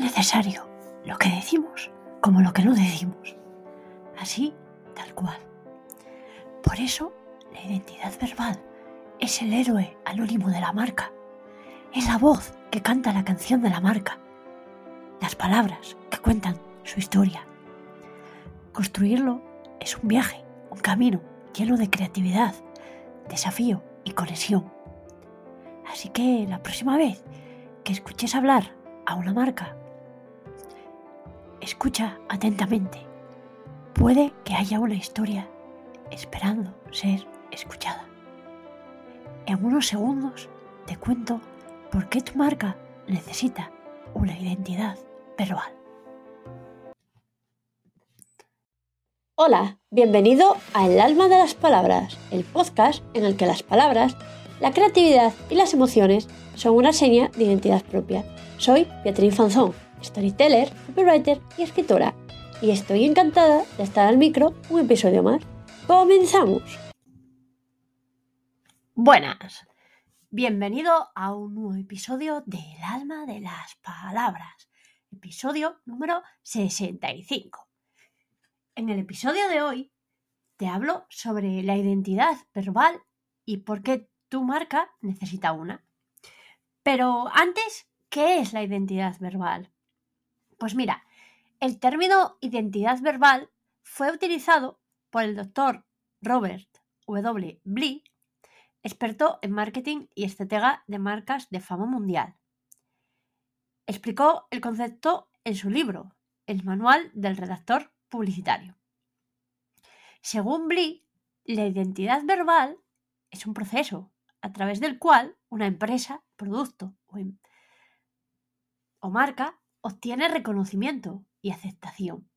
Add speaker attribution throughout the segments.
Speaker 1: necesario lo que decimos como lo que no decimos. Así, tal cual. Por eso, la identidad verbal es el héroe anónimo de la marca. Es la voz que canta la canción de la marca. Las palabras que cuentan su historia. Construirlo es un viaje, un camino lleno de creatividad, desafío y conexión. Así que la próxima vez que escuches hablar a una marca, escucha atentamente. Puede que haya una historia esperando ser escuchada. En unos segundos te cuento por qué tu marca necesita una identidad verbal.
Speaker 2: Hola, bienvenido a El alma de las palabras, el podcast en el que las palabras, la creatividad y las emociones son una seña de identidad propia. Soy Beatriz Fanzón, storyteller, copywriter y escritora, y estoy encantada de estar al micro un episodio más. ¡Comenzamos!
Speaker 1: Buenas, bienvenido a un nuevo episodio de El alma de las palabras, episodio número 65. En el episodio de hoy te hablo sobre la identidad verbal y por qué tu marca necesita una. Pero antes, ¿qué es la identidad verbal? Pues mira, el término identidad verbal fue utilizado por el doctor Robert W. Blee, experto en marketing y estratega de marcas de fama mundial. Explicó el concepto en su libro, El Manual del Redactor Publicitario. Según Blee, la identidad verbal es un proceso a través del cual una empresa, producto o, em, o marca obtiene reconocimiento y aceptación.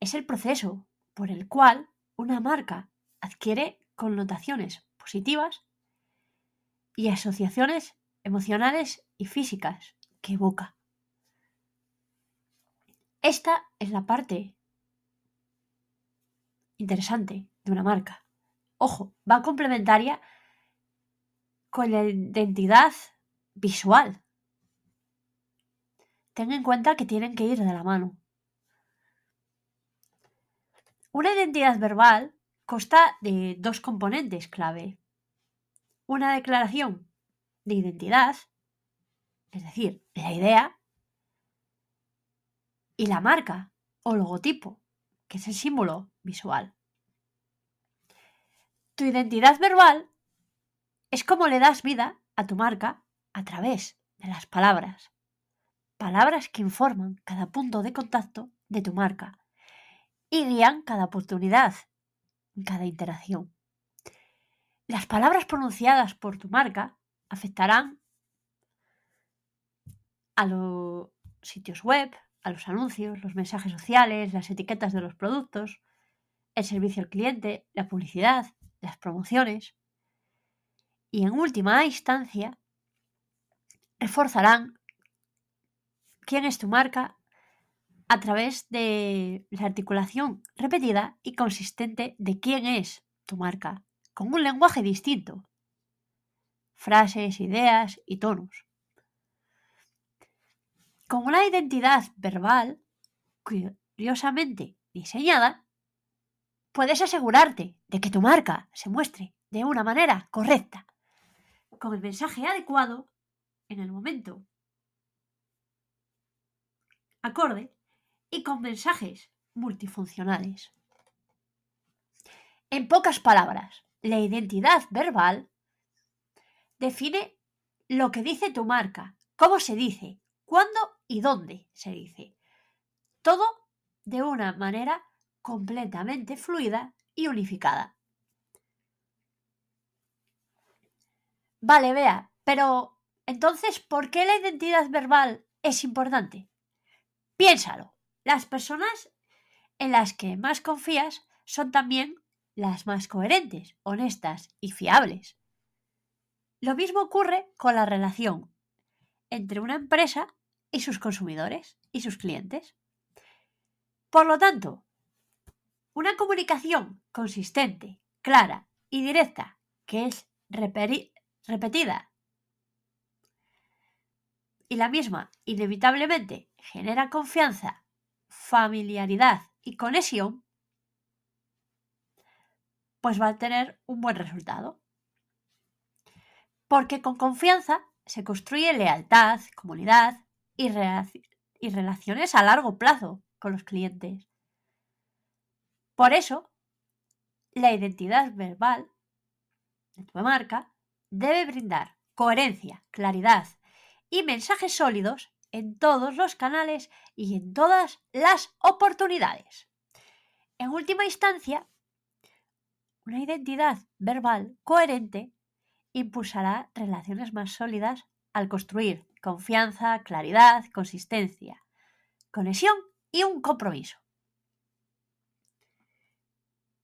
Speaker 1: Es el proceso por el cual una marca adquiere connotaciones positivas y asociaciones emocionales y físicas que evoca. Esta es la parte interesante de una marca. Ojo, va complementaria con la identidad visual ten en cuenta que tienen que ir de la mano. Una identidad verbal consta de dos componentes clave. Una declaración de identidad, es decir, la idea, y la marca o logotipo, que es el símbolo visual. Tu identidad verbal es como le das vida a tu marca a través de las palabras palabras que informan cada punto de contacto de tu marca y guían cada oportunidad, cada interacción. Las palabras pronunciadas por tu marca afectarán a los sitios web, a los anuncios, los mensajes sociales, las etiquetas de los productos, el servicio al cliente, la publicidad, las promociones. Y en última instancia, reforzarán quién es tu marca a través de la articulación repetida y consistente de quién es tu marca, con un lenguaje distinto, frases, ideas y tonos. Con una identidad verbal curiosamente diseñada, puedes asegurarte de que tu marca se muestre de una manera correcta, con el mensaje adecuado en el momento acorde y con mensajes multifuncionales. En pocas palabras, la identidad verbal define lo que dice tu marca, cómo se dice, cuándo y dónde se dice. Todo de una manera completamente fluida y unificada. Vale, vea, pero entonces, ¿por qué la identidad verbal es importante? Piénsalo, las personas en las que más confías son también las más coherentes, honestas y fiables. Lo mismo ocurre con la relación entre una empresa y sus consumidores y sus clientes. Por lo tanto, una comunicación consistente, clara y directa que es repetida y la misma inevitablemente genera confianza, familiaridad y conexión, pues va a tener un buen resultado. Porque con confianza se construye lealtad, comunidad y, y relaciones a largo plazo con los clientes. Por eso, la identidad verbal de tu marca debe brindar coherencia, claridad y mensajes sólidos en todos los canales y en todas las oportunidades. En última instancia, una identidad verbal coherente impulsará relaciones más sólidas al construir confianza, claridad, consistencia, conexión y un compromiso.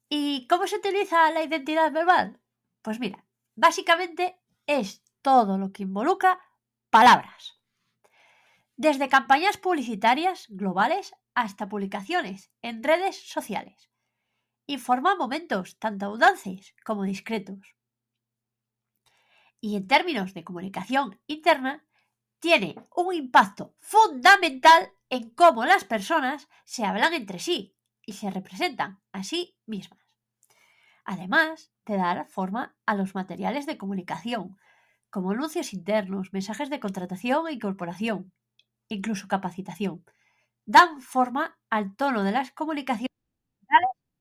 Speaker 1: ¿Y cómo se utiliza la identidad verbal? Pues mira, básicamente es todo lo que involucra palabras. Desde campañas publicitarias globales hasta publicaciones en redes sociales. Informa momentos tanto audaces como discretos. Y en términos de comunicación interna, tiene un impacto fundamental en cómo las personas se hablan entre sí y se representan a sí mismas. Además de dar forma a los materiales de comunicación, como anuncios internos, mensajes de contratación e incorporación, incluso capacitación. Dan forma al tono de las comunicaciones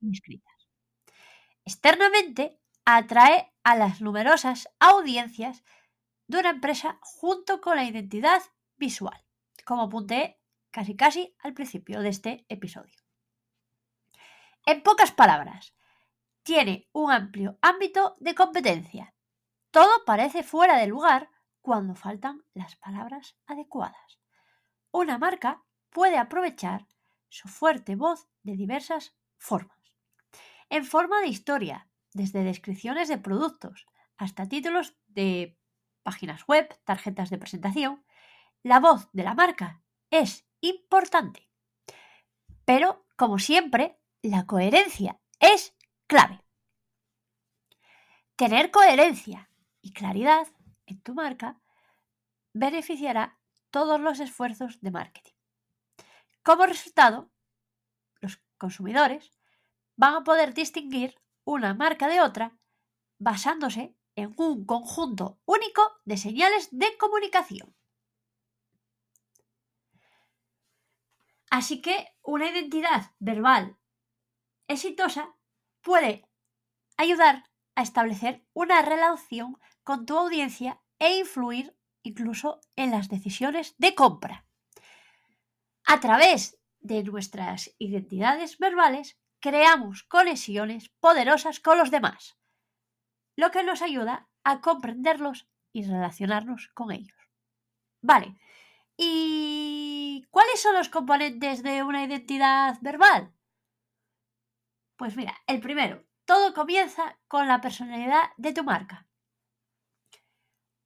Speaker 1: y escritas. Externamente, atrae a las numerosas audiencias de una empresa junto con la identidad visual, como apunté casi casi al principio de este episodio. En pocas palabras, tiene un amplio ámbito de competencia. Todo parece fuera de lugar cuando faltan las palabras adecuadas. Una marca puede aprovechar su fuerte voz de diversas formas. En forma de historia, desde descripciones de productos hasta títulos de páginas web, tarjetas de presentación, la voz de la marca es importante. Pero, como siempre, la coherencia es clave. Tener coherencia y claridad en tu marca beneficiará todos los esfuerzos de marketing. Como resultado, los consumidores van a poder distinguir una marca de otra basándose en un conjunto único de señales de comunicación. Así que una identidad verbal exitosa puede ayudar a establecer una relación con tu audiencia e influir incluso en las decisiones de compra. A través de nuestras identidades verbales creamos conexiones poderosas con los demás, lo que nos ayuda a comprenderlos y relacionarnos con ellos. Vale, ¿y cuáles son los componentes de una identidad verbal? Pues mira, el primero, todo comienza con la personalidad de tu marca.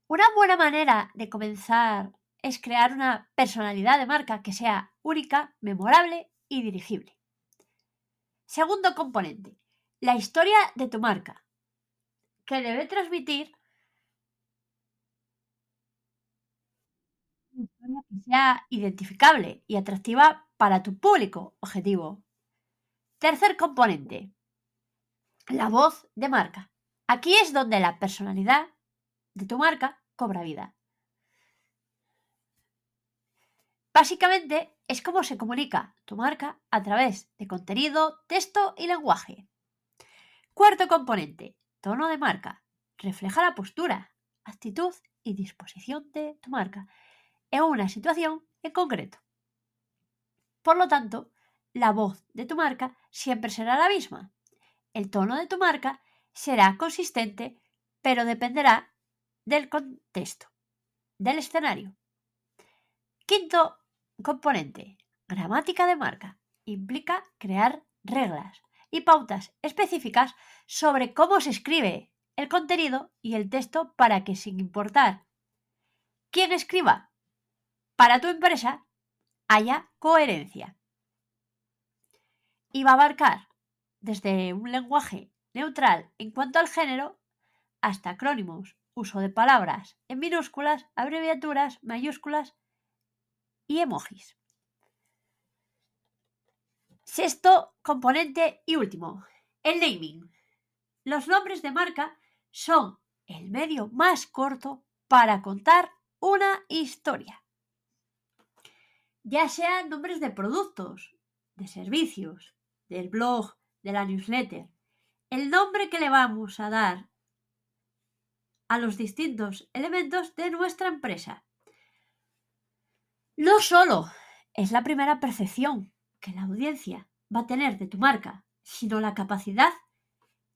Speaker 1: Una buena manera de comenzar es crear una personalidad de marca que sea única, memorable y dirigible. Segundo componente, la historia de tu marca, que debe transmitir una historia que sea identificable y atractiva para tu público objetivo. Tercer componente, la voz de marca. Aquí es donde la personalidad de tu marca cobra vida. Básicamente es como se comunica tu marca a través de contenido, texto y lenguaje. Cuarto componente, tono de marca. Refleja la postura, actitud y disposición de tu marca en una situación en concreto. Por lo tanto, la voz de tu marca siempre será la misma, el tono de tu marca será consistente, pero dependerá del contexto, del escenario. Quinto componente, gramática de marca. Implica crear reglas y pautas específicas sobre cómo se escribe el contenido y el texto para que sin importar quién escriba para tu empresa, haya coherencia. Y va a abarcar desde un lenguaje neutral en cuanto al género hasta acrónimos, uso de palabras en minúsculas, abreviaturas, mayúsculas y emojis. Sexto componente y último, el naming. Los nombres de marca son el medio más corto para contar una historia. Ya sean nombres de productos, de servicios, del blog, de la newsletter, el nombre que le vamos a dar a los distintos elementos de nuestra empresa. No solo es la primera percepción que la audiencia va a tener de tu marca, sino la capacidad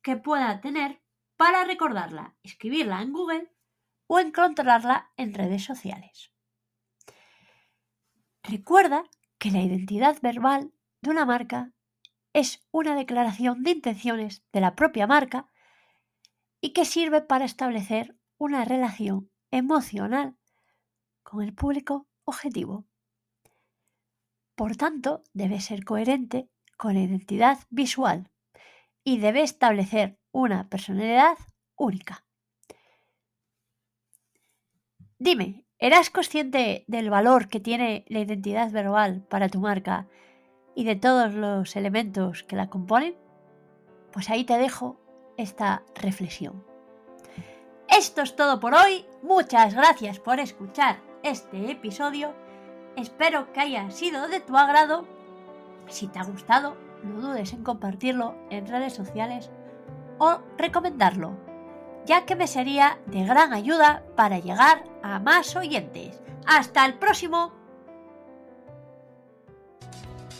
Speaker 1: que pueda tener para recordarla, escribirla en Google o encontrarla en redes sociales. Recuerda que la identidad verbal de una marca es una declaración de intenciones de la propia marca y que sirve para establecer una relación emocional con el público objetivo. Por tanto, debe ser coherente con la identidad visual y debe establecer una personalidad única. Dime, ¿eras consciente del valor que tiene la identidad verbal para tu marca y de todos los elementos que la componen? Pues ahí te dejo esta reflexión. Esto es todo por hoy. Muchas gracias por escuchar este episodio. Espero que haya sido de tu agrado. Si te ha gustado, no dudes en compartirlo en redes sociales o recomendarlo, ya que me sería de gran ayuda para llegar a más oyentes. Hasta el próximo.